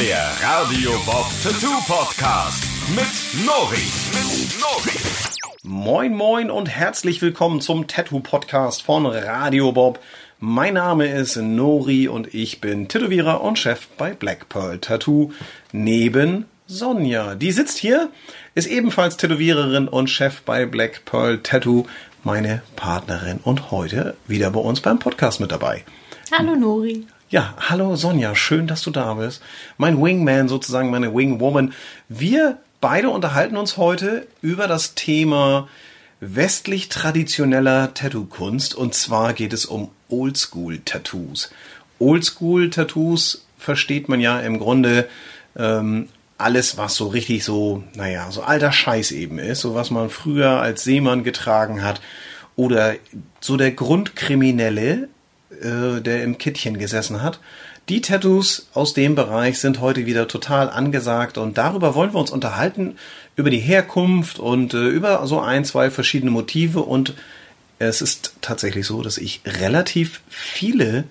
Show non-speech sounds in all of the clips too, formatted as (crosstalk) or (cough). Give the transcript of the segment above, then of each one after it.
Der Radio Bob Tattoo Podcast mit Nori. Mit Nori. Moin moin und herzlich willkommen zum Tattoo Podcast von Radio Bob. Mein Name ist Nori und ich bin Tätowierer und Chef bei Black Pearl Tattoo neben Sonja. Die sitzt hier, ist ebenfalls Tätowiererin und Chef bei Black Pearl Tattoo, meine Partnerin und heute wieder bei uns beim Podcast mit dabei. Hallo Nori. Ja, hallo Sonja, schön, dass du da bist. Mein Wingman sozusagen, meine Wingwoman. Wir beide unterhalten uns heute über das Thema westlich traditioneller Tattoo-Kunst und zwar geht es um Oldschool-Tattoos. Oldschool-Tattoos versteht man ja im Grunde ähm, alles, was so richtig so, naja, so alter Scheiß eben ist, so was man früher als Seemann getragen hat oder so der Grundkriminelle, äh, der im Kittchen gesessen hat. Die Tattoos aus dem Bereich sind heute wieder total angesagt und darüber wollen wir uns unterhalten, über die Herkunft und äh, über so ein, zwei verschiedene Motive und es ist tatsächlich so, dass ich relativ viele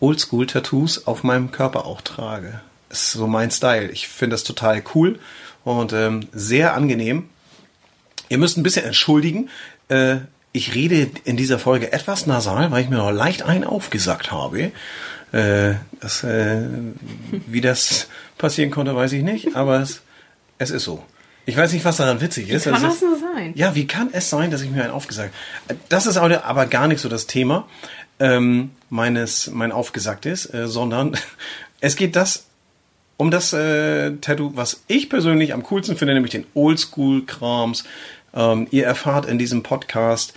Oldschool-Tattoos auf meinem Körper auch trage. Ist so mein Style. Ich finde das total cool und ähm, sehr angenehm. Ihr müsst ein bisschen entschuldigen. Äh, ich rede in dieser Folge etwas nasal, weil ich mir noch leicht einen aufgesagt habe. Äh, das, äh, wie das (laughs) passieren konnte, weiß ich nicht, aber es, es ist so. Ich weiß nicht, was daran witzig ist. Wie kann Es das nur sein? Ja, wie kann es sein, dass ich mir einen aufgesagt habe? Das ist aber aber gar nicht so das Thema ähm, meines, mein Aufgesagtes, äh, sondern (laughs) es geht das um das äh, Tattoo, was ich persönlich am coolsten finde, nämlich den Oldschool-Krams. Ähm, ihr erfahrt in diesem Podcast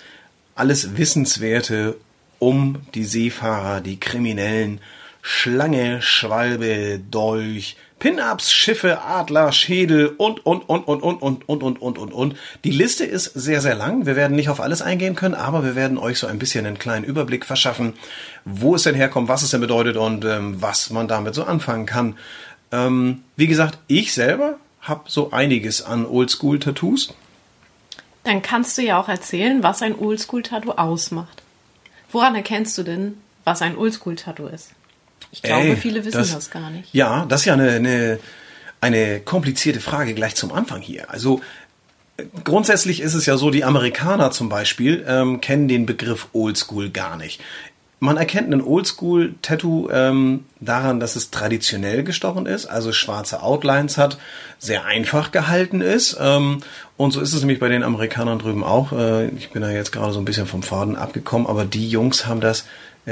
alles Wissenswerte um die Seefahrer, die Kriminellen, Schlange, Schwalbe, Dolch, Pin-Ups, Schiffe, Adler, Schädel und, und, und, und, und, und, und, und, und, und, und. Die Liste ist sehr, sehr lang. Wir werden nicht auf alles eingehen können, aber wir werden euch so ein bisschen einen kleinen Überblick verschaffen, wo es denn herkommt, was es denn bedeutet und ähm, was man damit so anfangen kann. Ähm, wie gesagt, ich selber habe so einiges an Oldschool-Tattoos. Dann kannst du ja auch erzählen, was ein Oldschool-Tattoo ausmacht. Woran erkennst du denn, was ein Oldschool-Tattoo ist? Ich glaube, Ey, viele wissen das, gar nicht. Ja, das ist ja eine, eine, eine komplizierte Frage gleich zum Anfang hier. Also grundsätzlich ist es ja so, die Amerikaner zum Beispiel ähm, kennen den Begriff Oldschool gar nicht. Man erkennt einen Oldschool-Tattoo ähm, daran, dass es traditionell gestochen ist, also schwarze Outlines hat, sehr einfach gehalten ist. Ähm, und so ist es nämlich bei den Amerikanern drüben auch. Äh, ich bin da jetzt gerade so ein bisschen vom Faden abgekommen, aber die Jungs haben das,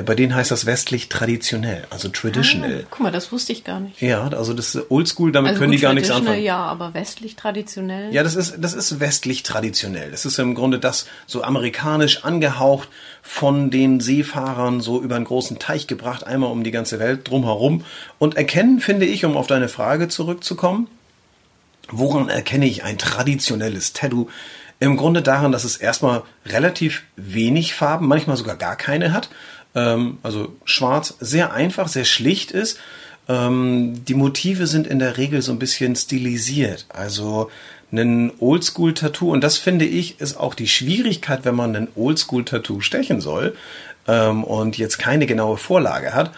bei denen heißt das westlich traditionell, also traditional. Ah, guck mal, das wusste ich gar nicht. Ja, also das ist Oldschool, damit Also können gut, die gar nichts anfangen. Ja, aber westlich traditionell. Ja, das ist, das ist westlich traditionell. Das ist im Grunde das so amerikanisch angehaucht von den Seefahrern so über einen großen Teich gebracht, einmal um die ganze Welt drumherum. Und erkennen, finde ich, um auf deine Frage zurückzukommen, woran erkenne ich ein traditionelles Tattoo? Im Grunde daran, dass es erstmal relativ wenig Farben, manchmal sogar gar keine hat. Ähm, also schwarz, sehr einfach, sehr schlicht ist. Ähm, die Motive sind in der Regel so ein bisschen stilisiert. Also ein Oldschool-Tattoo, und das finde ich, ist auch die Schwierigkeit, wenn man ein Oldschool-Tattoo stechen soll ähm, und jetzt keine genaue Vorlage hat,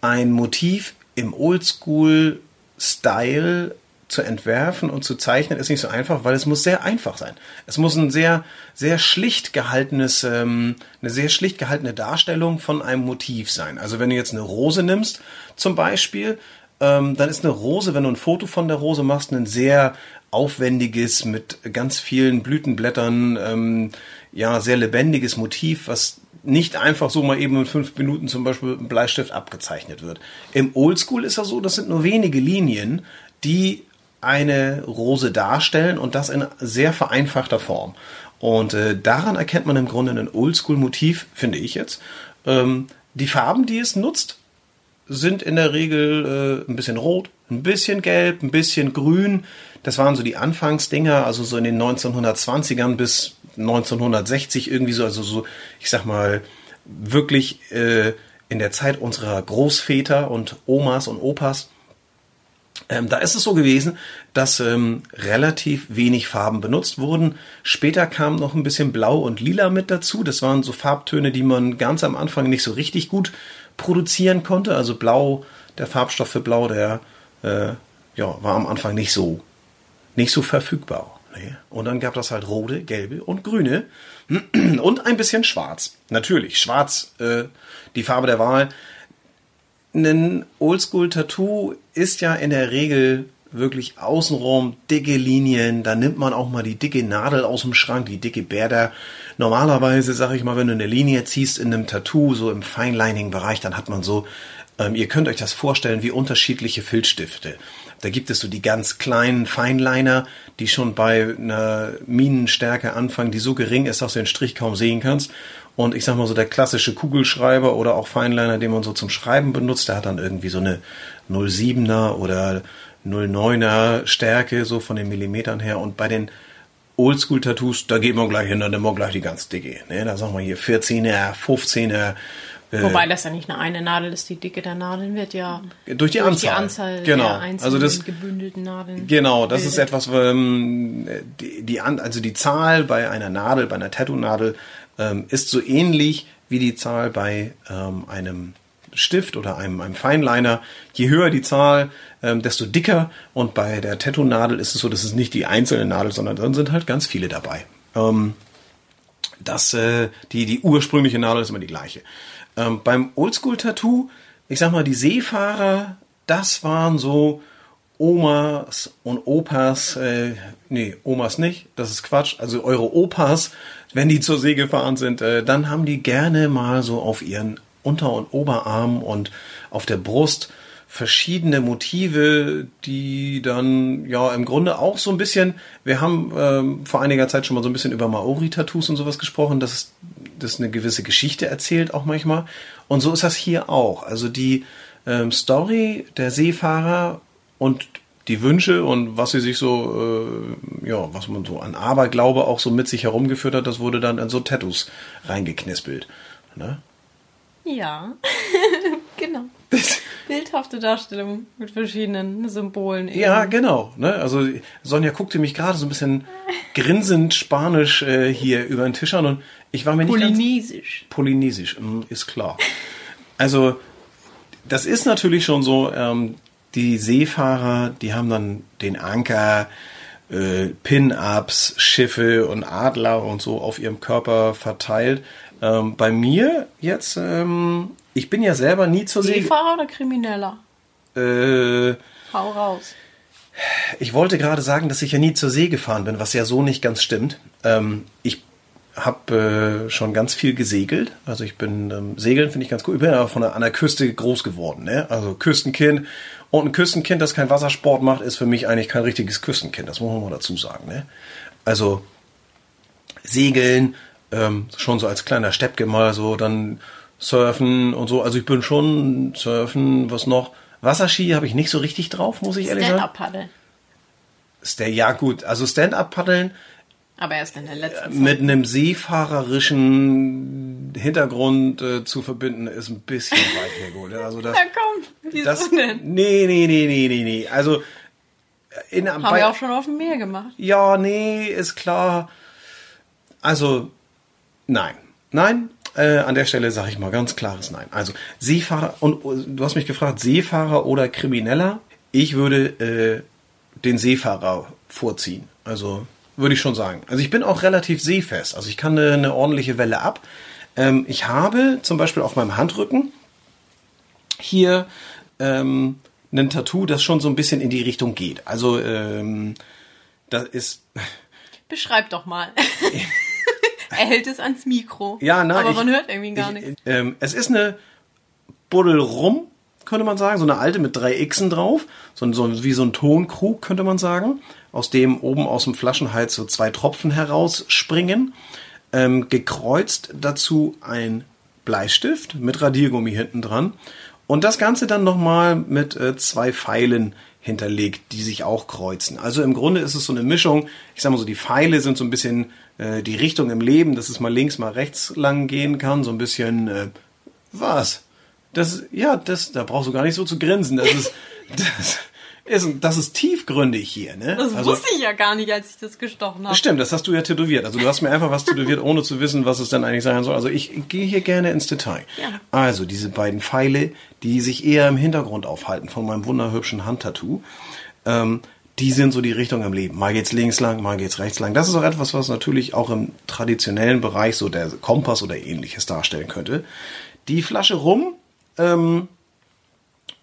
ein Motiv im Oldschool-Style zu entwerfen und zu zeichnen, ist nicht so einfach, weil es muss sehr einfach sein. Es muss ein sehr, sehr schlicht gehaltenes, ähm, eine sehr schlicht gehaltene Darstellung von einem Motiv sein. Also wenn du jetzt eine Rose nimmst, zum Beispiel, ähm, dann ist eine Rose, wenn du ein Foto von der Rose machst, ein sehr aufwendiges, mit ganz vielen Blütenblättern, ähm, ja, sehr lebendiges Motiv, was nicht einfach so mal eben in fünf Minuten zum Beispiel mit einem Bleistift abgezeichnet wird. Im Oldschool ist das so, das sind nur wenige Linien, die eine Rose darstellen und das in sehr vereinfachter Form. Und äh, daran erkennt man im Grunde ein Oldschool-Motiv, finde ich jetzt. Ähm, die Farben, die es nutzt, sind in der Regel äh, ein bisschen rot, ein bisschen gelb, ein bisschen grün. Das waren so die Anfangsdinger, also so in den 1920ern bis 1960 irgendwie so, also so, ich sag mal, wirklich äh, in der Zeit unserer Großväter und Omas und Opas. Ähm, da ist es so gewesen, dass ähm, relativ wenig Farben benutzt wurden. Später kam noch ein bisschen Blau und Lila mit dazu. Das waren so Farbtöne, die man ganz am Anfang nicht so richtig gut produzieren konnte. Also Blau, der Farbstoff für Blau, der äh, ja, war am Anfang nicht so, nicht so verfügbar. Nee. Und dann gab das halt rote, gelbe und grüne (clears throat) und ein bisschen schwarz. Natürlich, schwarz, äh, die Farbe der Wahl. Ein Oldschool-Tattoo ist ja in der Regel wirklich außenrum dicke Linien. Da nimmt man auch mal die dicke Nadel aus dem Schrank, die dicke Bärder. Normalerweise, sag ich mal, wenn du eine Linie ziehst in einem Tattoo, so im Feinlining-Bereich, dann hat man so, ähm, ihr könnt euch das vorstellen wie unterschiedliche Filzstifte. Da gibt es so die ganz kleinen Feinliner, die schon bei einer Minenstärke anfangen, die so gering ist, dass du den Strich kaum sehen kannst. Und ich sag mal so, der klassische Kugelschreiber oder auch Feinliner, den man so zum Schreiben benutzt, der hat dann irgendwie so eine 07er oder 09er Stärke, so von den Millimetern her. Und bei den Oldschool-Tattoos, da geht man gleich hin, dann nehmen wir gleich die ganz dicke. Ne? Da sagen wir hier 14er, 15er. Äh, Wobei das ja nicht eine eine Nadel ist, die Dicke der Nadeln wird ja durch die durch Anzahl, die Anzahl genau. der einzelnen also das, gebündelten Nadeln. Genau, das ist bildet. etwas, ähm, die, die, also die Zahl bei einer Nadel, bei einer Tattoo-Nadel ähm, ist so ähnlich wie die Zahl bei ähm, einem Stift oder einem, einem Feinliner. Je höher die Zahl, ähm, desto dicker. Und bei der Tattoo-Nadel ist es so, das ist nicht die einzelne Nadel, sondern dann sind halt ganz viele dabei. Ähm, das, äh, die, die ursprüngliche Nadel ist immer die gleiche. Ähm, beim Oldschool-Tattoo, ich sag mal, die Seefahrer, das waren so Omas und Opas, äh, nee, Omas nicht, das ist Quatsch, also eure Opas, wenn die zur See gefahren sind, äh, dann haben die gerne mal so auf ihren Unter- und Oberarm und auf der Brust verschiedene Motive, die dann ja im Grunde auch so ein bisschen, wir haben ähm, vor einiger Zeit schon mal so ein bisschen über Maori-Tattoos und sowas gesprochen, dass es das eine gewisse Geschichte erzählt auch manchmal. Und so ist das hier auch. Also die ähm, Story der Seefahrer und die Wünsche und was sie sich so, äh, ja, was man so an Aberglaube auch so mit sich herumgeführt hat, das wurde dann in so Tattoos reingeknispelt. Ne? Ja, (laughs) genau. (laughs) Bildhafte Darstellung mit verschiedenen Symbolen. eben. Ja, genau. Ne? Also Sonja guckte mich gerade so ein bisschen grinsend spanisch äh, hier über den Tisch an und ich war mir nicht ganz... Polynesisch. Polynesisch, mm, ist klar. Also, das ist natürlich schon so, ähm, die Seefahrer, die haben dann den Anker, äh, Pin-Ups, Schiffe und Adler und so auf ihrem Körper verteilt. Ähm, bei mir jetzt, ähm, ich bin ja selber nie zur See. Seefahrer oder Krimineller? Äh, Hau raus. ich wollte gerade sagen, dass ich ja nie zur See gefahren bin, was ja so nicht ganz stimmt. Ähm, ich habe äh, schon ganz viel gesegelt. Also ich bin ähm, segeln finde ich ganz cool. Ich bin ja von der, an der Küste groß geworden, ne? Also Küstenkind und ein Küstenkind, das kein Wassersport macht, ist für mich eigentlich kein richtiges Küstenkind. Das muss man mal dazu sagen, ne? Also segeln ähm, schon so als kleiner Steppke mal so dann surfen und so. Also ich bin schon surfen, was noch? Wasserski habe ich nicht so richtig drauf, muss ich ehrlich sagen. Stand-up-Paddle. Sta- Ja gut, also Stand-up-Paddeln Aber erst in der letzten Zeit. mit einem seefahrerischen Hintergrund äh, zu verbinden, ist ein bisschen weit hergeholt. (laughs) Also das, Ja, komm. Wieso das, denn? nee, nee, nee, nee, nee, nee. Also in, Haben wir auch schon auf dem Meer gemacht. ja, nee, ist klar. Also nein, nein. Äh, an der Stelle sage ich mal ganz klares Nein. Also Seefahrer und du hast mich gefragt, Seefahrer oder Krimineller? Ich würde äh, den Seefahrer vorziehen. Also würde ich schon sagen. Also ich bin auch relativ seefest. Also ich kann eine, eine ordentliche Welle ab. Ähm, ich habe zum Beispiel auf meinem Handrücken hier ähm, ein Tattoo, das schon so ein bisschen in die Richtung geht. Also ähm, das ist Beschreib doch mal. (laughs) er hält es ans Mikro. ja, nein, Aber ich- man hört irgendwie gar ich, nichts. Ähm, es ist eine Buddel rum, könnte man sagen, so eine alte mit drei Xen drauf, so, so wie so ein Tonkrug könnte man sagen, aus dem oben aus dem Flaschenhals so zwei Tropfen herausspringen. Ähm, gekreuzt dazu ein Bleistift mit Radiergummi hinten dran und das Ganze dann nochmal mit äh, zwei Pfeilen hinterlegt, die sich auch kreuzen. Also im Grunde ist es so eine Mischung. Ich sag mal so, die Pfeile sind so ein bisschen äh, die Richtung im Leben, dass es mal links, mal rechts lang gehen kann. So ein bisschen, äh, was? Das, ja, das, da brauchst du gar nicht so zu grinsen. Das ist, (laughs) das, ist, das ist tiefgründig hier, ne? Das also, wusste ich ja gar nicht, als ich das gestochen habe. Stimmt, das hast du ja tätowiert. Also du hast mir einfach was tätowiert, ohne zu wissen, was es denn eigentlich sein soll. Also ich gehe hier gerne ins Detail. Ja. Also diese beiden Pfeile, die sich eher im Hintergrund aufhalten von meinem wunderhübschen Handtattoo, ähm, die sind so die Richtung im Leben. Mal geht's links lang, mal geht's rechts lang. Das ist auch etwas, was natürlich auch im traditionellen Bereich so der Kompass oder ähnliches darstellen könnte. Die Flasche rum, ähm,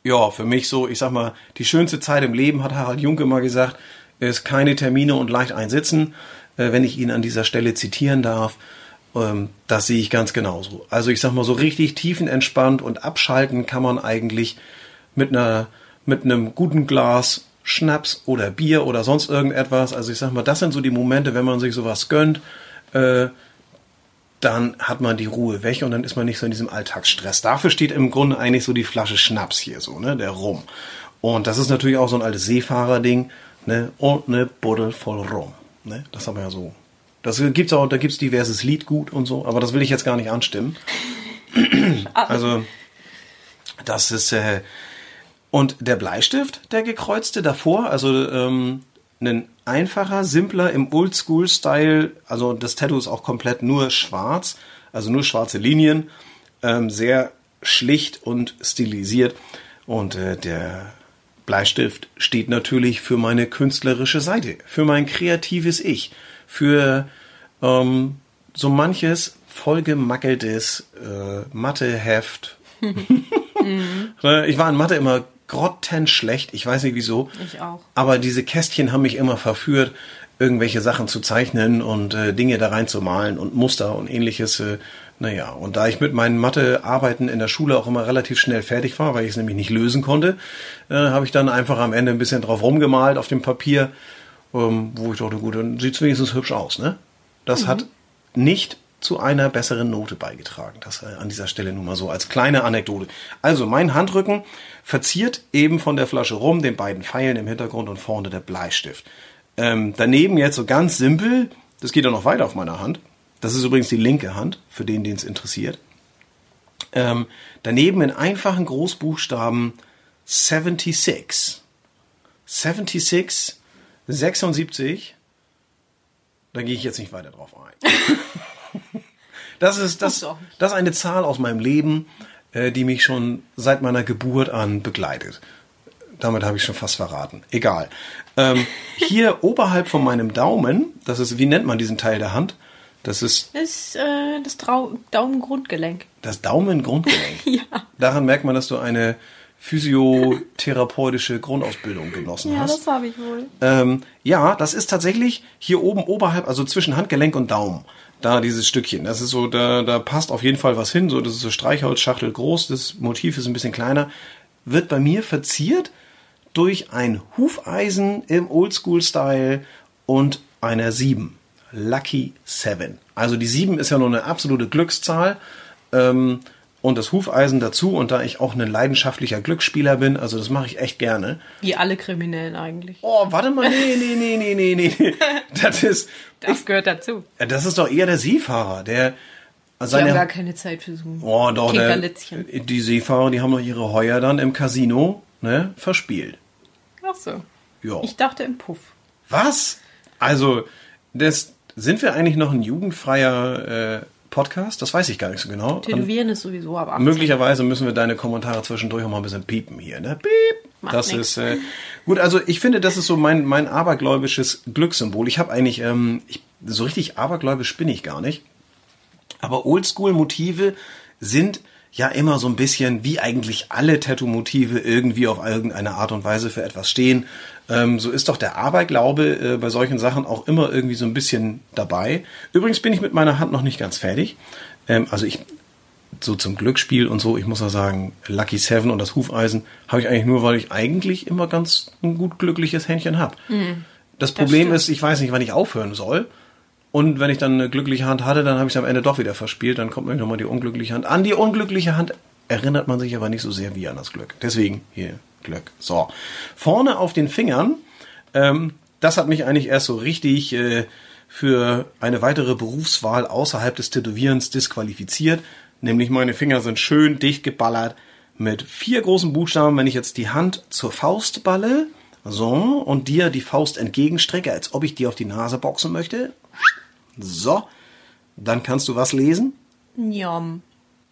ja, für mich so, ich sag mal, die schönste Zeit im Leben, hat Harald Junke mal gesagt, ist keine Termine und leicht einsitzen. Äh, wenn ich ihn an dieser Stelle zitieren darf, ähm, das sehe ich ganz genauso. Also ich sag mal, so richtig tiefenentspannt und abschalten kann man eigentlich mit einer, mit einem guten Glas Schnaps oder Bier oder sonst irgendetwas. Also ich sag mal, das sind so die Momente, wenn man sich sowas gönnt, äh, dann hat man die Ruhe weg und dann ist man nicht so in diesem Alltagsstress. Dafür steht im Grunde eigentlich so die Flasche Schnaps hier so, ne, der Rum. Und das ist natürlich auch so ein altes Seefahrerding, ne, und eine Buddel voll Rum, ne, das haben wir ja so. Das gibt's auch, da gibt's diverses Liedgut und so, aber das will ich jetzt gar nicht anstimmen. also, das ist, äh, und der Bleistift, der gekreuzte davor, also ähm, ein einfacher, simpler im Oldschool-Style, also das Tattoo ist auch komplett nur schwarz, also nur schwarze Linien, ähm, sehr schlicht und stilisiert. Und äh, der Bleistift steht natürlich für meine künstlerische Seite, für mein kreatives Ich, für ähm, so manches vollgemackeltes äh, Matheheft. (laughs) ich war in Mathe immer grottenschlecht. Ich weiß nicht wieso. Ich auch. Aber diese Kästchen haben mich immer verführt, irgendwelche Sachen zu zeichnen und äh, Dinge da reinzumalen und Muster und ähnliches. Äh, naja, und da ich mit meinen Mathearbeiten in der Schule auch immer relativ schnell fertig war, weil ich es nämlich nicht lösen konnte, äh, habe ich dann einfach am Ende ein bisschen drauf rumgemalt auf dem Papier, ähm, wo ich dachte, gut, dann sieht es wenigstens hübsch aus. Ne? Das mhm. hat nicht zu einer besseren Note beigetragen. Das an dieser Stelle nur mal so als kleine Anekdote. Also mein Handrücken verziert eben von der Flasche rum, den beiden Pfeilen im Hintergrund und vorne der Bleistift. Ähm, daneben jetzt so ganz simpel, das geht auch noch weiter auf meiner Hand. Das ist übrigens die linke Hand, für den, den es interessiert. Ähm, daneben in einfachen Großbuchstaben 76. 76, 76. Da gehe ich jetzt nicht weiter drauf ein. (laughs) Das ist, das, das ist eine Zahl aus meinem Leben, äh, die mich schon seit meiner Geburt an begleitet. Damit habe ich schon fast verraten. Egal. Ähm, (laughs) hier oberhalb von meinem Daumen, das ist, wie nennt man diesen Teil der Hand? Das ist. Das ist äh, das Daumengrundgelenk. Das Daumengrundgelenk. (laughs) ja. Daran merkt man, dass du eine physiotherapeutische Grundausbildung genossen ja, hast. Ja, das habe ich wohl. Ähm, ja, das ist tatsächlich hier oben oberhalb, also zwischen Handgelenk und Daumen da dieses Stückchen. Das ist so, da, da passt auf jeden Fall was hin. So, das ist so Streichholzschachtel groß, das Motiv ist ein bisschen kleiner. Wird bei mir verziert durch ein Hufeisen im Oldschool-Style und einer 7. Lucky 7. Also die 7 ist ja nur eine absolute Glückszahl. Ähm, und das Hufeisen dazu. Und da ich auch ein leidenschaftlicher Glücksspieler bin, also das mache ich echt gerne. Wie alle Kriminellen eigentlich. Oh, warte mal, nee, nee, nee, nee, nee, nee. (laughs) Das ist. Das ich, gehört dazu. Das ist doch eher der Seefahrer, der. Seine, die haben gar keine Zeit für so oh, doch, der, Die Seefahrer, die haben doch ihre Heuer dann im Casino ne, verspielt. Ach so. Ja. Ich dachte im Puff. Was? Also, das, sind wir eigentlich noch ein jugendfreier äh, Podcast? Das weiß ich gar nicht so genau. Tätowieren ist sowieso ab 18. Möglicherweise müssen wir deine Kommentare zwischendurch auch mal ein bisschen piepen hier, ne? Piep! Macht das nix. ist äh, gut. Also ich finde, das ist so mein mein abergläubisches Glückssymbol. Ich habe eigentlich ähm, ich, so richtig abergläubisch bin ich gar nicht. Aber Oldschool-Motive sind ja immer so ein bisschen, wie eigentlich alle Tattoo-Motive irgendwie auf irgendeine Art und Weise für etwas stehen. Ähm, so ist doch der Aberglaube äh, bei solchen Sachen auch immer irgendwie so ein bisschen dabei. Übrigens bin ich mit meiner Hand noch nicht ganz fertig. Ähm, also ich so zum Glücksspiel und so, ich muss ja sagen, Lucky Seven und das Hufeisen habe ich eigentlich nur, weil ich eigentlich immer ganz ein gut glückliches Händchen habe. Mhm, das Problem das ist, ich weiß nicht, wann ich aufhören soll. Und wenn ich dann eine glückliche Hand hatte, dann habe ich es am Ende doch wieder verspielt. Dann kommt mir nochmal die unglückliche Hand. An die unglückliche Hand erinnert man sich aber nicht so sehr wie an das Glück. Deswegen hier Glück. So. Vorne auf den Fingern, ähm, das hat mich eigentlich erst so richtig äh, für eine weitere Berufswahl außerhalb des Tätowierens disqualifiziert. Nämlich meine Finger sind schön dicht geballert mit vier großen Buchstaben. Wenn ich jetzt die Hand zur Faust balle So, und dir die Faust entgegenstrecke, als ob ich dir auf die Nase boxen möchte. So, dann kannst du was lesen. Njom.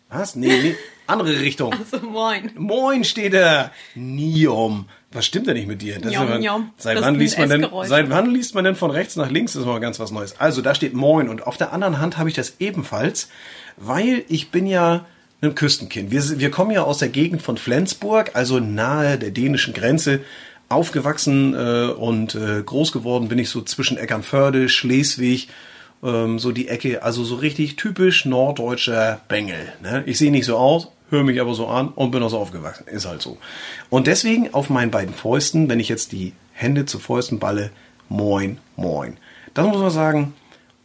Was? Nee, nee, andere Richtung. Also moin. Moin steht da. Niom. Was stimmt denn nicht mit dir? Das Njom, aber- njom. Seit Das wann liest man denn, seit wann liest man denn von rechts nach links? Das ist mal ganz was Neues. Also, da steht Moin und auf der anderen Hand habe ich das ebenfalls, weil ich bin ja ein Küstenkind. Wir, wir kommen ja aus der Gegend von Flensburg, also nahe der dänischen Grenze. Aufgewachsen äh, und äh, groß geworden bin ich so zwischen Eckernförde, Schleswig, ähm, so die Ecke, also so richtig typisch norddeutscher Bengel. Ne? Ich sehe nicht so aus, höre mich aber so an und bin auch so aufgewachsen. Ist halt so. Und deswegen auf meinen beiden Fäusten, wenn ich jetzt die Hände zu Fäusten balle, moin, moin. Das muss man sagen,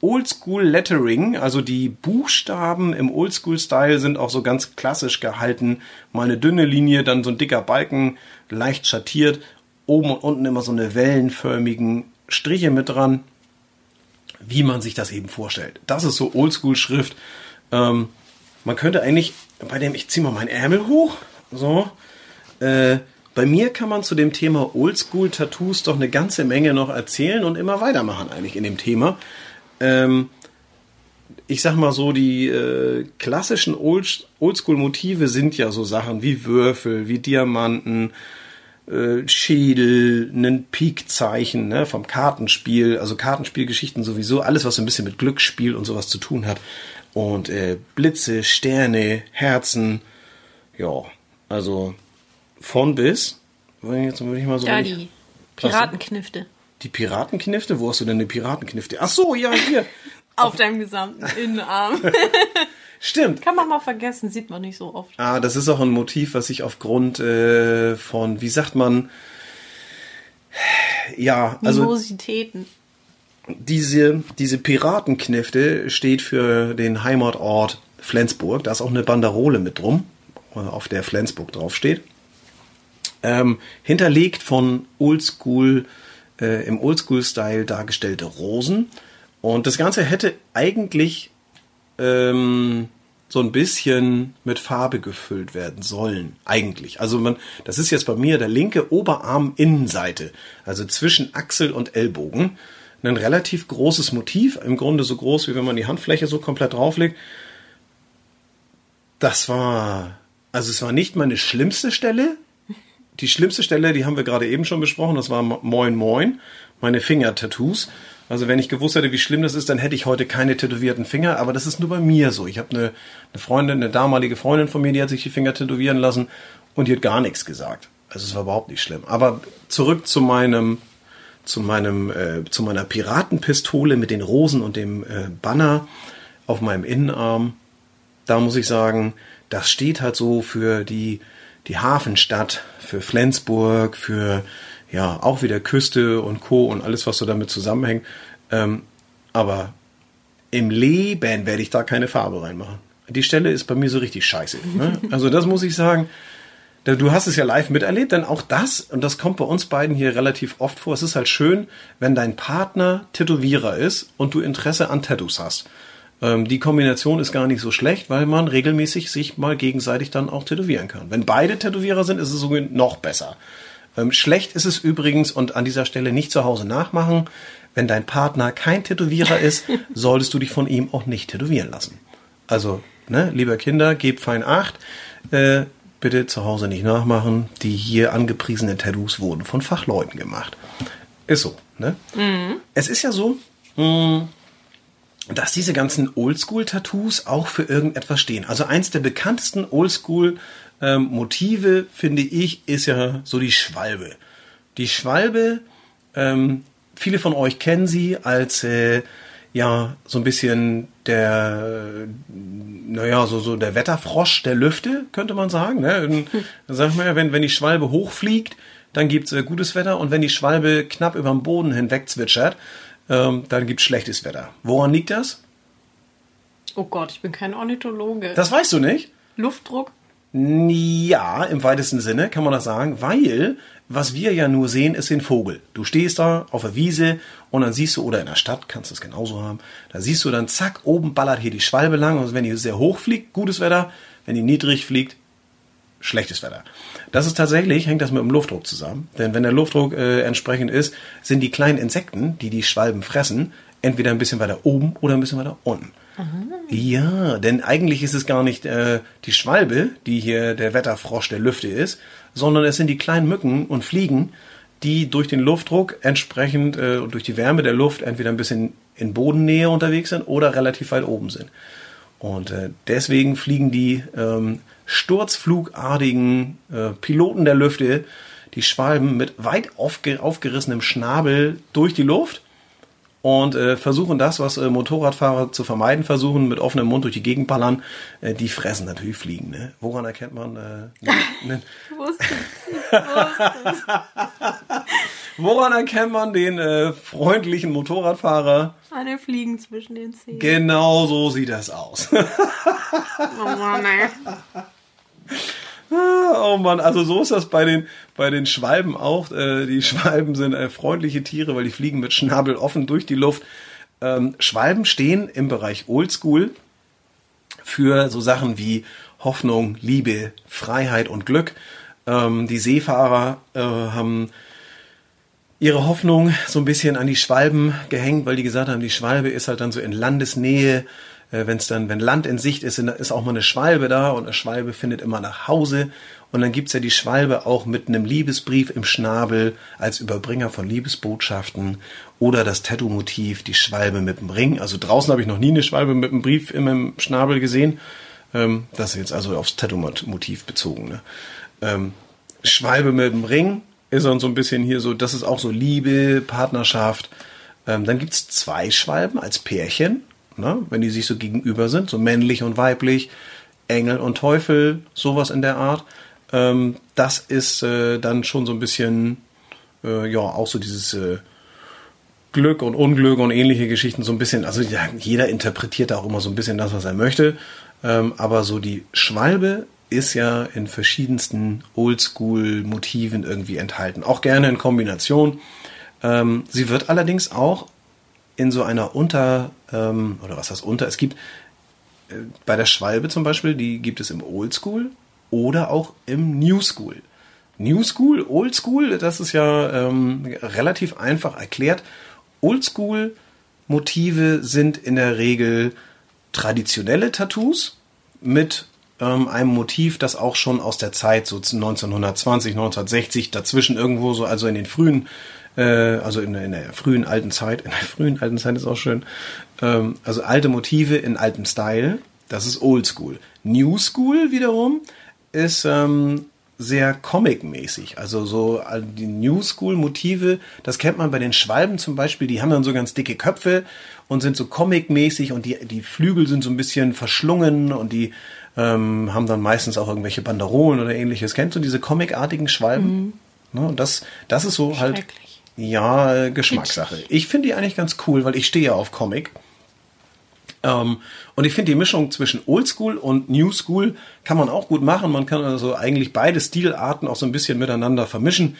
Oldschool Lettering, also die Buchstaben im Oldschool-Style sind auch so ganz klassisch gehalten. Mal eine dünne Linie, dann so ein dicker Balken, leicht schattiert. Oben und unten immer so eine wellenförmigen Striche mit dran wie man sich das eben vorstellt. Das ist so Oldschool-Schrift. Ähm, man könnte eigentlich, bei dem, ich ziehe mal meinen Ärmel hoch, so. Äh, bei mir kann man zu dem Thema Oldschool-Tattoos doch eine ganze Menge noch erzählen und immer weitermachen eigentlich in dem Thema. Ähm, ich sag mal so, die äh, klassischen Old, Oldschool-Motive sind ja so Sachen wie Würfel, wie Diamanten, äh, Schädel, ein Pikzeichen ne, vom Kartenspiel, also Kartenspielgeschichten sowieso, alles was so ein bisschen mit Glücksspiel und sowas zu tun hat. Und äh, Blitze, Sterne, Herzen, ja, also von bis. Jetzt würde ich mal so Ja, die Piratenknifte. die Piratenknifte? Wo hast du denn eine Piratenknifte? Ach so, ja, hier. (laughs) Auf deinem gesamten (laughs) Innenarm. (laughs) Stimmt. Kann man mal vergessen, sieht man nicht so oft. Ah, das ist auch ein Motiv, was ich aufgrund äh, von, wie sagt man, ja, also Mimositäten. Diese, diese Piratenknifte steht für den Heimatort Flensburg. Da ist auch eine Banderole mit drum, auf der Flensburg draufsteht. Ähm, hinterlegt von Oldschool, äh, im Oldschool-Style dargestellte Rosen. Und das Ganze hätte eigentlich ähm, so ein bisschen mit Farbe gefüllt werden sollen. Eigentlich. Also man, das ist jetzt bei mir der linke Oberarm Innenseite, also zwischen Achsel und Ellbogen. Ein relativ großes Motiv, im Grunde so groß, wie wenn man die Handfläche so komplett drauflegt. Das war, also es war nicht meine schlimmste Stelle. Die schlimmste Stelle, die haben wir gerade eben schon besprochen, das war Moin Moin, meine Finger-Tattoos. Also wenn ich gewusst hätte, wie schlimm das ist, dann hätte ich heute keine tätowierten Finger, aber das ist nur bei mir so. Ich habe eine, eine Freundin, eine damalige Freundin von mir, die hat sich die Finger tätowieren lassen und die hat gar nichts gesagt. Also es war überhaupt nicht schlimm. Aber zurück zu meinem, zu meinem, äh, zu meiner Piratenpistole mit den Rosen und dem äh, Banner auf meinem Innenarm. Da muss ich sagen, das steht halt so für die, die Hafenstadt, für Flensburg, für ja, auch wieder Küste und Co. und alles, was so damit zusammenhängt. Ähm, aber im Leben werde ich da keine Farbe reinmachen. Die Stelle ist bei mir so richtig scheiße. Ne? Also das muss ich sagen. Du hast es ja live miterlebt, denn auch das, und das kommt bei uns beiden hier relativ oft vor, es ist halt schön, wenn dein Partner Tätowierer ist und du Interesse an Tattoos hast. Ähm, die Kombination ist gar nicht so schlecht, weil man regelmäßig sich mal gegenseitig dann auch tätowieren kann. Wenn beide Tätowierer sind, ist es sogar noch besser. Ähm, schlecht ist es übrigens, und an dieser Stelle nicht zu Hause nachmachen, wenn dein Partner kein Tätowierer ist, (laughs) solltest du dich von ihm auch nicht tätowieren lassen. Also, ne, lieber Kinder, gebt fein acht. Äh, bitte zu Hause nicht nachmachen. Die hier angepriesenen Tattoos wurden von Fachleuten gemacht. Ist so, ne? Es ist ja so, mh, dass diese ganzen Oldschool-Tattoos auch für irgendetwas stehen. Also eins der bekanntesten Oldschool-Motive, finde ich, ist ja so die Schwalbe. Die Schwalbe, ähm, viele von euch kennen sie als äh, ja so ein bisschen der, naja, so, so der Wetterfrosch der Lüfte, könnte man sagen. Ne? Sagt man ja, wenn, wenn die Schwalbe hochfliegt, dann gibt's äh, gutes Wetter und wenn die Schwalbe knapp über den Boden hinweg zwitschert, ähm, dann gibt's schlechtes Wetter. Woran liegt das? Oh Gott, ich bin kein Ornithologe. Das weißt du nicht? Luftdruck? Ja, im weitesten Sinne kann man das sagen, weil was wir ja nur sehen, ist den Vogel. Du stehst da auf der Wiese und dann siehst du, oder in der Stadt kannst du es genauso haben, da siehst du dann, zack, oben ballert hier die Schwalbe lang und wenn die sehr hoch fliegt, gutes Wetter, wenn die niedrig fliegt, schlechtes Wetter. Das ist tatsächlich, hängt das mit dem Luftdruck zusammen. Denn wenn der Luftdruck äh, entsprechend ist, sind die kleinen Insekten, die die Schwalben fressen, entweder ein bisschen weiter oben oder ein bisschen weiter unten. Ja, denn eigentlich ist es gar nicht äh, die Schwalbe, die hier der Wetterfrosch der Lüfte ist, sondern es sind die kleinen Mücken und Fliegen, die durch den Luftdruck entsprechend äh, und durch die Wärme der Luft entweder ein bisschen in Bodennähe unterwegs sind oder relativ weit oben sind. Und äh, deswegen fliegen die ähm, sturzflugartigen äh, Piloten der Lüfte, die Schwalben, mit weit aufge aufgerissenem Schnabel durch die Luft und äh, versuchen das, was äh, Motorradfahrer zu vermeiden versuchen, mit offenem Mund durch die Gegend ballern. Äh, die fressen natürlich Fliegen. Ne? Woran erkennt man? Äh, (laughs) ne, (laughs) woran erkennt man den äh, freundlichen Motorradfahrer? Eine Fliegen zwischen den Zähnen. Genau so sieht das aus. (laughs) Oh Mann, ey. Oh Mann, also so ist das bei den, bei den Schwalben auch. Äh, die (laughs) Schwalben sind äh, freundliche Tiere, weil die fliegen mit Schnabel offen durch die Luft. Ähm, Schwalben stehen im Bereich Oldschool für so Sachen wie Hoffnung, Liebe, Freiheit und Glück. Ähm, die Seefahrer äh, haben ihre Hoffnung so ein bisschen an die Schwalben gehängt, weil die gesagt haben, die Schwalbe ist halt dann so in Landesnähe. Äh, wenn's dann, wenn Land in Sicht ist, ist auch mal eine Schwalbe da und eine Schwalbe findet immer nach Hause. Und dann gibt's ja die Schwalbe auch mit einem Liebesbrief im Schnabel als Überbringer von Liebesbotschaften oder das Tattoo-Motiv, die Schwalbe mit dem Ring. Also draußen habe ich noch nie eine Schwalbe mit einem Brief im Schnabel gesehen. Ähm, das ist jetzt also aufs Tattoo-Motiv bezogen. Ne? Ähm, Schwalbe mit dem Ring ist dann so ein bisschen hier so, das ist auch so Liebe, Partnerschaft. Ähm, dann gibt's zwei Schwalben als Pärchen, ne? wenn die sich so gegenüber sind, so männlich und weiblich, Engel und Teufel, sowas in der Art. Ähm, das ist äh, dann schon so ein bisschen, äh, ja, auch so dieses äh, Glück und Unglück und ähnliche Geschichten so ein bisschen, also ja, jeder interpretiert auch immer so ein bisschen das, was er möchte. Ähm, aber so die Schwalbe ist ja in verschiedensten Oldschool-Motiven irgendwie enthalten. Auch gerne in Kombination. Ähm, sie wird allerdings auch in so einer Unter, ähm, oder was heißt Unter, es gibt äh, bei der Schwalbe zum Beispiel, die gibt es im Oldschool oder auch im New School. New School, Old School, das ist ja ähm, relativ einfach erklärt. Oldschool Motive sind in der Regel traditionelle Tattoos mit ähm, einem Motiv, das auch schon aus der Zeit so 1920, 1960 dazwischen irgendwo so, also in den frühen, also in, in der frühen alten Zeit, in der frühen alten Zeit ist auch schön, ähm, also alte Motive in altem Style, das ist Oldschool. New School wiederum ist ähm, sehr comic-mäßig. Also so all die New School-Motive, das kennt man bei den Schwalben zum Beispiel, die haben dann so ganz dicke Köpfe und sind so comic-mäßig und die, die Flügel sind so ein bisschen verschlungen und die ähm, haben dann meistens auch irgendwelche Banderolen oder ähnliches. Kennst du diese comicartigen Schwalben? Ne, und das, das ist so halt. Ja, Geschmackssache. Ich finde die eigentlich ganz cool, weil ich stehe ja auf Comic. Ähm, und ich finde die Mischung zwischen Oldschool und New School kann man auch gut machen. Man kann also eigentlich beide Stilarten auch so ein bisschen miteinander vermischen.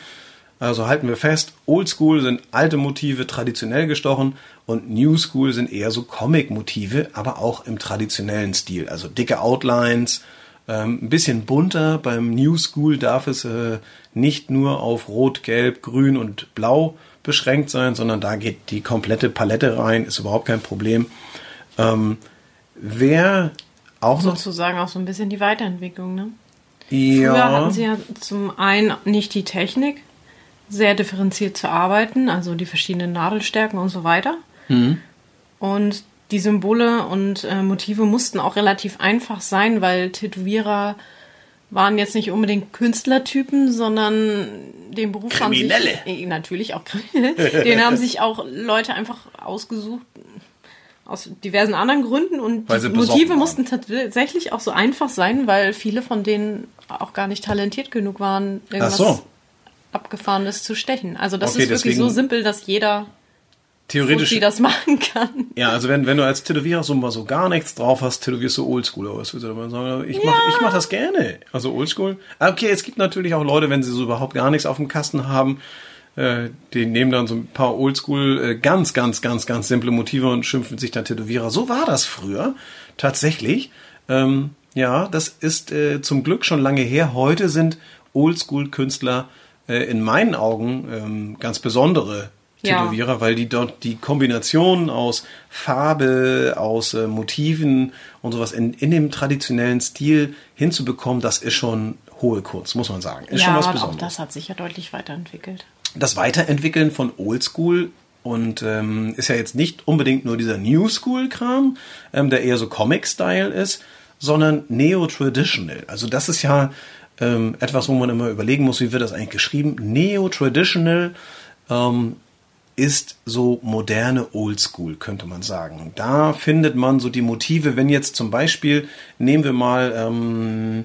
Also halten wir fest, Oldschool sind alte Motive traditionell gestochen und New School sind eher so Comic-Motive, aber auch im traditionellen Stil. Also dicke Outlines, ähm, ein bisschen bunter. Beim New School darf es äh, nicht nur auf Rot, Gelb, Grün und Blau beschränkt sein, sondern da geht die komplette Palette rein, ist überhaupt kein Problem. Ähm, wer auch noch Sozusagen auch so ein bisschen die Weiterentwicklung, ne? ja, Früher hatten sie ja zum einen nicht die Technik, sehr differenziert zu arbeiten, also die verschiedenen Nadelstärken und so weiter. Mhm. Und die Symbole und äh, Motive mussten auch relativ einfach sein, weil Tätowierer waren jetzt nicht unbedingt Künstlertypen, sondern den Beruf haben Kriminelle. sich äh, natürlich auch Kriminelle. den haben sich auch Leute einfach ausgesucht aus diversen anderen Gründen und die Motive waren. mussten tatsächlich auch so einfach sein, weil viele von denen auch gar nicht talentiert genug waren, irgendwas so. abgefahrenes zu stechen. Also das Okay, ist wirklich deswegen- so simpel, dass jeder theoretisch Fuzzi das machen kann. Ja, also wenn, wenn du als Tätowierer so mal so gar nichts drauf hast, tätowierst du Oldschool würdest du dabei sagen? Ich mach, ich mach das gerne. Also Oldschool. Ah, Okay, es gibt natürlich auch Leute, wenn sie so überhaupt gar nichts auf dem Kasten haben, äh, die nehmen dann so ein paar Oldschool, äh, ganz, ganz, ganz, ganz simple Motive und schimpfen sich dann Tätowierer. So war das früher. Tatsächlich. Ähm, Ja, das ist äh, zum Glück schon lange her. Heute sind Oldschool-Künstler äh, in meinen Augen ähm, ganz besondere Ja. Tätowierer, weil die dort die Kombination aus Farbe, aus äh, Motiven und sowas in, in dem traditionellen Stil hinzubekommen, das ist schon hohe Kunst, muss man sagen. Ist schon ja, was auch Besonderes das hat sich ja deutlich weiterentwickelt. das Weiterentwickeln von Oldschool und ähm, ist ja jetzt nicht unbedingt nur dieser New School Kram, ähm, der eher so Comic-Style ist, sondern Neo-Traditional. Also das ist ja ähm, etwas, wo man immer überlegen muss, wie wird das eigentlich geschrieben. Neo-Traditional ähm, ist so moderne Oldschool, könnte man sagen. Da findet man so die Motive, wenn jetzt zum Beispiel, nehmen wir mal ähm,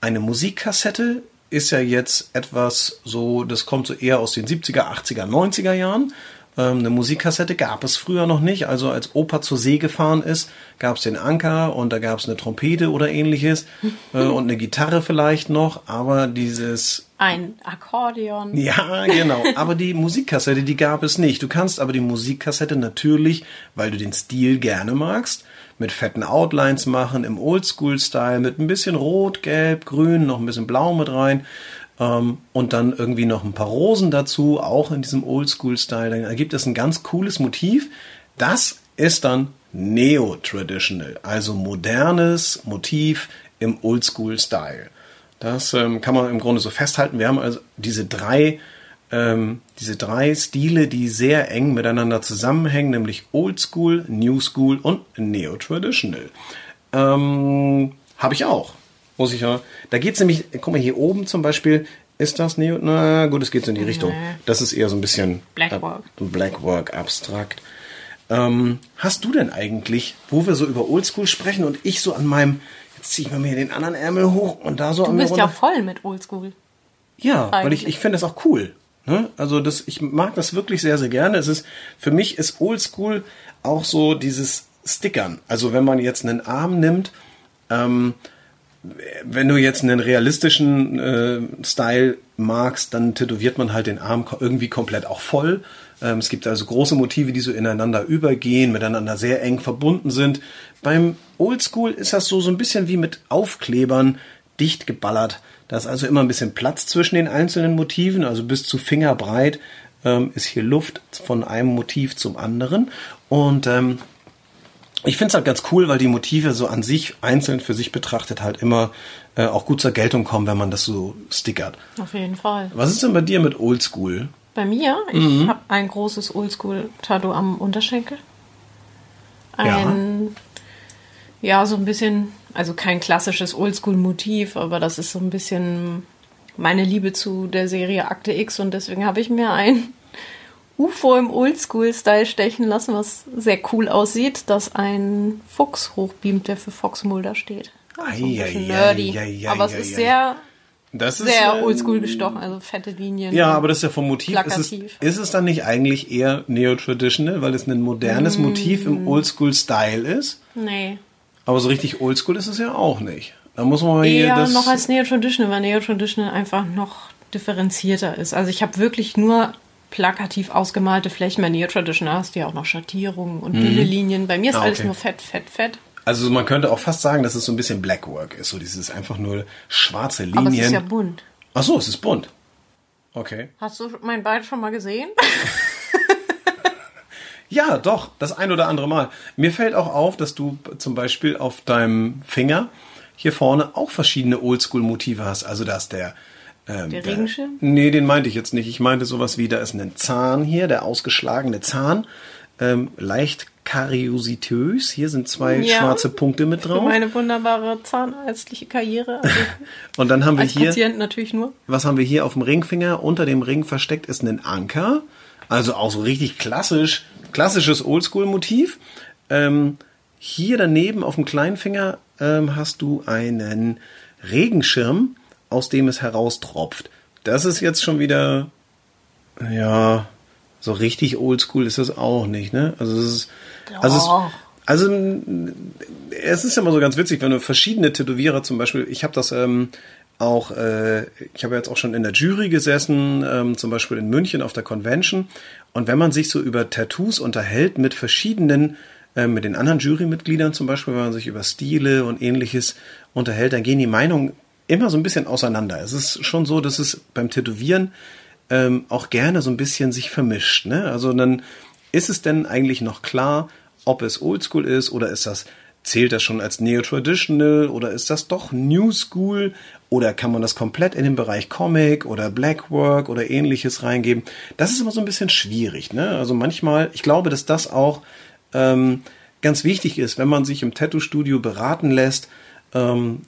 eine Musikkassette, ist ja jetzt etwas so, das kommt so eher aus den 70er, 80er, 90er Jahren. Ähm, eine Musikkassette gab es früher noch nicht. Also als Opa zur See gefahren ist, gab es den Anker und da gab es eine Trompete oder ähnliches äh, und eine Gitarre vielleicht noch. Aber dieses Ein Akkordeon. ja, genau. Aber die Musikkassette, die gab es nicht. Du kannst aber die Musikkassette natürlich, weil du den Stil gerne magst, mit fetten Outlines machen, im Oldschool-Style, mit ein bisschen Rot, Gelb, Grün, noch ein bisschen Blau mit rein. Ähm, und dann irgendwie noch ein paar Rosen dazu, auch in diesem Oldschool-Style. Dann ergibt es ein ganz cooles Motiv. Das ist dann Neo-Traditional, also modernes Motiv im Oldschool-Style. Das ähm, kann man im Grunde so festhalten. Wir haben also diese drei, ähm, diese drei Stile, die sehr eng miteinander zusammenhängen, nämlich Old School, New School und Neo Traditional. Ähm, Habe ich auch. Muss ich ja. Da geht's nämlich, guck mal, hier oben zum Beispiel, ist das Neo? Na gut, es geht so in die Richtung. Das ist eher so ein bisschen Blackwork. Äh, Blackwork, abstrakt. Ähm, hast du denn eigentlich, wo wir so über Oldschool sprechen und ich so an meinem, ziehe ich mal mir den anderen Ärmel hoch und da so Du bist ja voll mit Oldschool. Ja, weil ich, eigentlich. ich finde das auch cool. Ne? Also das, ich mag das wirklich sehr, sehr gerne. Es ist, für mich ist Oldschool auch so dieses Stickern. Also wenn man jetzt einen Arm nimmt, ähm, wenn du jetzt einen realistischen äh, Style magst, dann tätowiert man halt den Arm irgendwie komplett auch voll. Ähm, es gibt also große Motive, die so ineinander übergehen, miteinander sehr eng verbunden sind. Beim Oldschool ist das so, so ein bisschen wie mit Aufklebern dicht geballert. Da ist also immer ein bisschen Platz zwischen den einzelnen Motiven, also bis zu Fingerbreit ähm, ist hier Luft von einem Motiv zum anderen. Und ähm, ich finde es halt ganz cool, weil die Motive so an sich einzeln für sich betrachtet halt immer äh, auch gut zur Geltung kommen, wenn man das so stickert. Auf jeden Fall. Was ist denn bei dir mit Oldschool? Bei mir, ich Mhm. habe ein großes Oldschool-Tattoo am Unterschenkel. Ein, ja. so ein bisschen, also kein klassisches Oldschool-Motiv, aber das ist so ein bisschen meine Liebe zu der Serie Akte X und deswegen habe ich mir ein (laughs) UFO im Oldschool-Style stechen lassen, was sehr cool aussieht, das ein Fuchs hochbeamt, der für Fox Mulder steht. So ein bisschen Ei, ei, nerdy. ei, ei, aber es ei, ist ei. sehr, Das ist sehr ähm, oldschool gestochen, also fette Linien. Ja, aber das ist ja vom Motiv. Ist es, Plakativ. ist es dann nicht eigentlich eher neo-traditional, weil es ein modernes Motiv im Oldschool-Style ist? Nee. Aber so richtig Oldschool ist es ja auch nicht. Da muss man mal hier Eher das. noch als Neo-Traditional, weil Neo-Traditional einfach noch differenzierter ist. Also ich habe wirklich nur plakativ ausgemalte Flächen. Bei Neo-Traditional hast du ja auch noch Schattierungen und dünne Linien. Bei mir ist Ah, alles okay. nur fett, fett, fett. Also man könnte auch fast sagen, dass es so ein bisschen Blackwork ist. So dieses einfach nur schwarze Linien. Aber es ist ja bunt. Ach so, es ist bunt. Okay. Hast du mein Bein schon mal gesehen? (laughs) Ja, doch, das ein oder andere Mal. Mir fällt auch auf, dass du zum Beispiel auf deinem Finger hier vorne auch verschiedene Oldschool-Motive hast. Also da ist der. Ähm, Der Regenschirm? Nee, den meinte ich jetzt nicht. Ich meinte sowas wie, da ist ein Zahn hier, der ausgeschlagene Zahn. Ähm, leicht kariositös. Hier sind zwei Ja. schwarze Punkte mit Für drauf. meine wunderbare zahnärztliche Karriere. Also (laughs) Und dann haben wir hier. Patient natürlich nur. Was haben wir hier auf dem Ringfinger? Unter dem Ring versteckt ist ein Anker. Also auch so richtig klassisch, klassisches Oldschool-Motiv. Ähm, hier daneben auf dem kleinen Finger ähm, hast du einen Regenschirm, aus dem es heraustropft. Das ist jetzt schon wieder, ja, so richtig Oldschool ist das auch nicht, ne? Also es ist, also es, Doch. also m, es ist immer so ganz witzig, wenn du verschiedene Tätowierer zum Beispiel, ich habe das ähm, auch, äh, ich habe jetzt auch schon in der Jury gesessen, ähm, zum Beispiel in München auf der Convention. Und wenn man sich so über Tattoos unterhält mit verschiedenen äh, mit den anderen Jurymitgliedern zum Beispiel, wenn man sich über Stile und ähnliches unterhält, dann gehen die Meinungen immer so ein bisschen auseinander. Es ist schon so, dass es beim Tätowieren ähm, auch gerne so ein bisschen sich vermischt. Ne? Also dann ist es denn eigentlich noch klar, ob es Oldschool ist oder ist das zählt das schon als Neo-Traditional oder ist das doch New School oder kann man das komplett in den Bereich Comic oder Blackwork oder ähnliches reingeben? Das ist immer so ein bisschen schwierig. Ne? Also manchmal, ich glaube, dass das auch ähm, ganz wichtig ist, wenn man sich im Tattoo-Studio beraten lässt, ähm,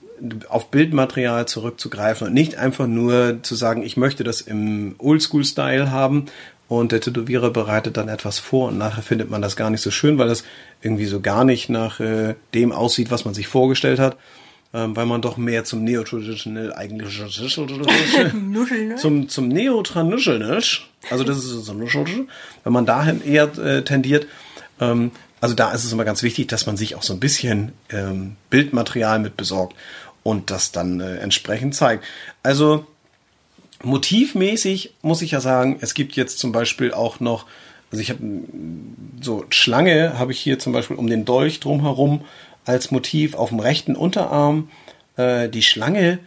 auf Bildmaterial zurückzugreifen und nicht einfach nur zu sagen, ich möchte das im Oldschool-Style haben und der Tätowierer bereitet dann etwas vor und nachher findet man das gar nicht so schön, weil das irgendwie so gar nicht nach äh, dem aussieht, was man sich vorgestellt hat. Ähm, weil man doch mehr zum Neo-Traditional eigentlich (laughs) zum, zum Neo-Traditional, also das ist so wenn man dahin eher äh, tendiert, ähm, also da ist es immer ganz wichtig, dass man sich auch so ein bisschen ähm, Bildmaterial mit besorgt und das dann äh, entsprechend zeigt. Also motivmäßig muss ich ja sagen, es gibt jetzt zum Beispiel auch noch, also ich habe so Schlange habe ich hier zum Beispiel um den Dolch drumherum als Motiv auf dem rechten Unterarm. Äh, die Schlange,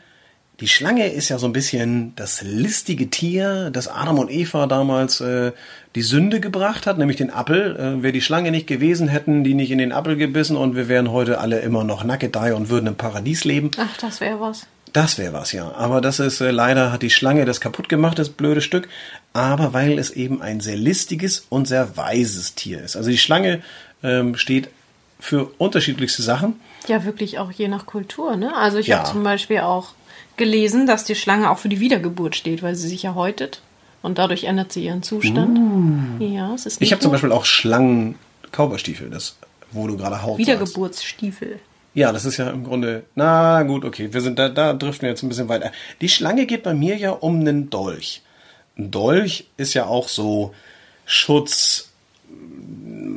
die Schlange ist ja so ein bisschen das listige Tier, das Adam und Eva damals äh, die Sünde gebracht hat, nämlich den Appel. Äh, Wäre die Schlange nicht gewesen, hätten die nicht in den Appel gebissen und wir wären heute alle immer noch nackt da und würden im Paradies leben. Ach, das wäre was. Das wäre was, ja. Aber das ist äh, leider hat die Schlange das kaputt gemacht, das blöde Stück. Aber weil es eben ein sehr listiges und sehr weises Tier ist. Also die Schlange ähm, steht für unterschiedlichste Sachen. Ja, wirklich auch je nach Kultur. Ne? Also ich ja. habe zum Beispiel auch gelesen, dass die Schlange auch für die Wiedergeburt steht, weil sie sich ja häutet und dadurch ändert sie ihren Zustand. Uh. Ja, es ist Ich habe zum Beispiel auch Schlangen Kauberstiefel, das wo du gerade Haut Wiedergeburtsstiefel. Sagst. Ja, das ist ja im Grunde, na gut, okay, wir sind da, da driften wir jetzt ein bisschen weiter. Die Schlange geht bei mir ja um einen Dolch. Ein Dolch ist ja auch so Schutz,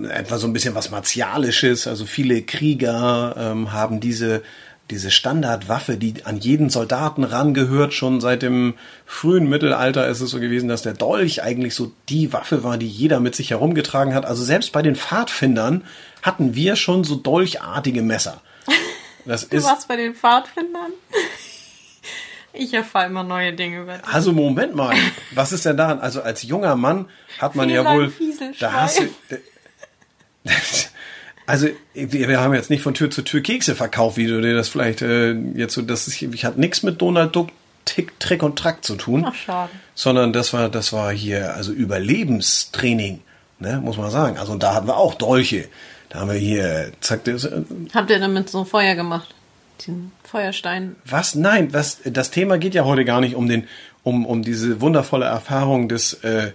etwa so ein bisschen was Martialisches. Also viele Krieger ähm, haben diese, diese Standardwaffe, die an jeden Soldaten rangehört. Schon seit dem frühen Mittelalter ist es so gewesen, dass der Dolch eigentlich so die Waffe war, die jeder mit sich herumgetragen hat. Also selbst bei den Pfadfindern hatten wir schon so dolchartige Messer. Das du ist, warst bei den Pfadfindern? Ich erfahre immer neue Dinge über dich. Also Moment mal, was ist denn daran? Also als junger Mann hat man ja wohl, da hast du, also wir haben jetzt nicht von Tür zu Tür Kekse verkauft, wie du dir das vielleicht äh, jetzt so, das ist, ich hatte nichts mit Donald Duck Tick, Trick und Track zu tun, Ach, schade. sondern das war, das war hier also Überlebenstraining, ne, muss man sagen. Also da hatten wir auch Dolche. Da haben wir hier, zack, das, äh, Habt ihr damit so Feuer gemacht? Den Feuerstein. Was? Nein, was, das Thema geht ja heute gar nicht um den, um, um diese wundervolle Erfahrung des, äh,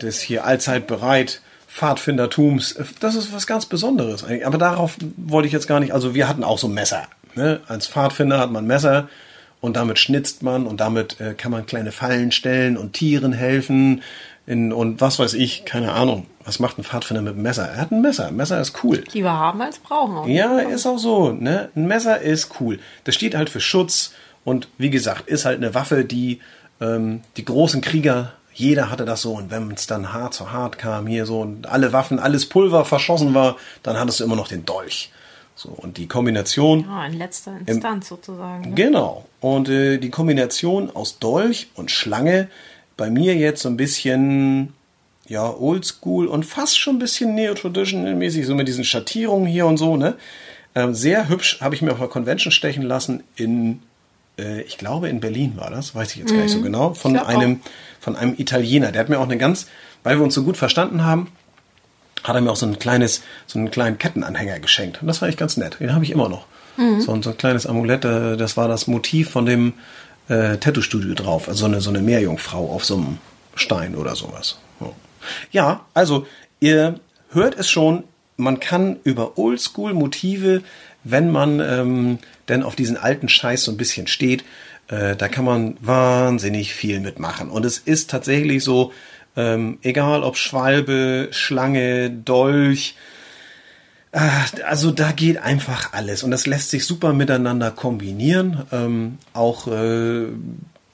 des hier allzeit bereit Pfadfindertums. Das ist was ganz Besonderes eigentlich. Aber darauf wollte ich jetzt gar nicht. Also wir hatten auch so Messer. Ne? Als Pfadfinder hat man Messer und damit schnitzt man und damit äh, kann man kleine Fallen stellen und Tieren helfen. In, und was weiß ich, keine Ahnung. Was macht ein Pfadfinder mit einem Messer? Er hat ein Messer. Ein Messer ist cool. Lieber haben als brauchen. Auch ja, ist auch so. Ne? Ein Messer ist cool. Das steht halt für Schutz und wie gesagt, ist halt eine Waffe, die ähm, die großen Krieger jeder hatte das so. Und wenn es dann hart zu hart kam, hier so und alle Waffen, alles Pulver verschossen war, dann hattest du immer noch den Dolch. So, und die Kombination. Ja, in letzter Instanz im, sozusagen. Ne? Genau. Und äh, die Kombination aus Dolch und Schlange bei mir jetzt so ein bisschen, ja, oldschool und fast schon ein bisschen neo-traditional-mäßig, so mit diesen Schattierungen hier und so, ne? Ähm, sehr hübsch habe ich mir auf einer Convention stechen lassen in äh, ich glaube in Berlin war das, weiß ich jetzt mhm. gar nicht so mhm. genau, von einem, von einem Italiener. Der hat mir auch eine ganz, weil wir uns so gut verstanden haben, hat er mir auch so ein kleines, so einen kleinen Kettenanhänger geschenkt. Und das war echt ganz nett. Den habe ich immer noch. Mhm. So, so, ein kleines Amulett, äh, das war das Motiv von dem äh, Tattoo-Studio drauf. Also so eine, so eine Meerjungfrau auf so einem Stein oder sowas. Ja, also ihr hört es schon, man kann über Oldschool-Motive wenn man ähm, denn auf diesen alten Scheiß so ein bisschen steht, äh, da kann man wahnsinnig viel mitmachen. Und es ist tatsächlich so, ähm, egal ob Schwalbe, Schlange, Dolch, also da geht einfach alles und das lässt sich super miteinander kombinieren. Ähm, auch äh,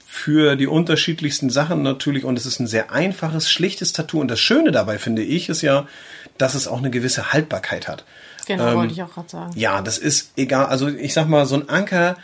für die unterschiedlichsten Sachen natürlich und es ist ein sehr einfaches, schlichtes Tattoo und das Schöne dabei finde ich ist ja, dass es auch eine gewisse Haltbarkeit hat. Genau, ähm, wollte ich auch gerade sagen. Ja, das ist egal. Also ich sag mal, so ein Anker,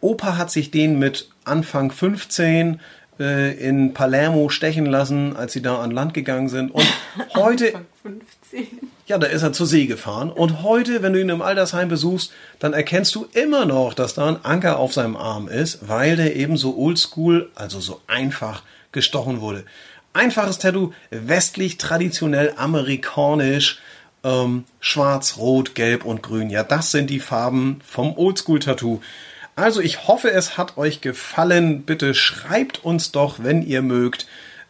Opa hat sich den mit Anfang 15 äh, in Palermo stechen lassen, als sie da an Land gegangen sind. Und (laughs) heute. Anfang 15. Ja, da ist er zur See gefahren. Und heute, wenn du ihn im Altersheim besuchst, dann erkennst du immer noch, dass da ein Anker auf seinem Arm ist, weil der eben so oldschool, also so einfach gestochen wurde. Einfaches Tattoo, westlich, traditionell, amerikanisch, ähm, schwarz, rot, gelb und grün. Ja, das sind die Farben vom Oldschool-Tattoo. Also ich hoffe, es hat euch gefallen. Bitte schreibt uns doch, wenn ihr mögt,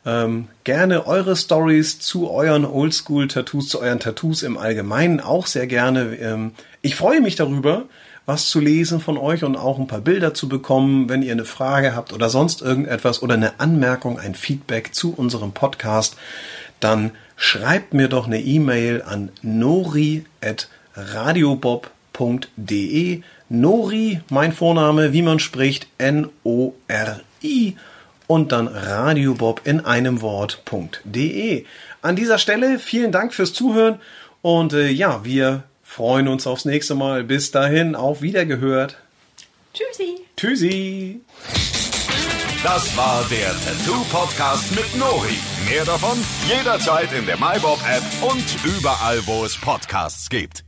ähm, gerne eure Stories zu euren Oldschool-Tattoos, zu euren Tattoos im Allgemeinen auch sehr gerne. Ähm, ich freue mich darüber, was zu lesen von euch und auch ein paar Bilder zu bekommen, wenn ihr eine Frage habt oder sonst irgendetwas oder eine Anmerkung, ein Feedback zu unserem Podcast, dann schreibt mir doch eine E-Mail an nori@radiobob.de Nori, mein Vorname, wie man spricht, N-O-R-I und dann radiobob in einem Wort.de. An dieser Stelle vielen Dank fürs Zuhören und äh, ja, wir freuen uns aufs nächste Mal. Bis dahin, auf Wiedergehört. Tschüssi. Tschüssi. Das war der Tattoo Podcast mit Nori. Mehr davon jederzeit in der MyBob App und überall, wo es Podcasts gibt.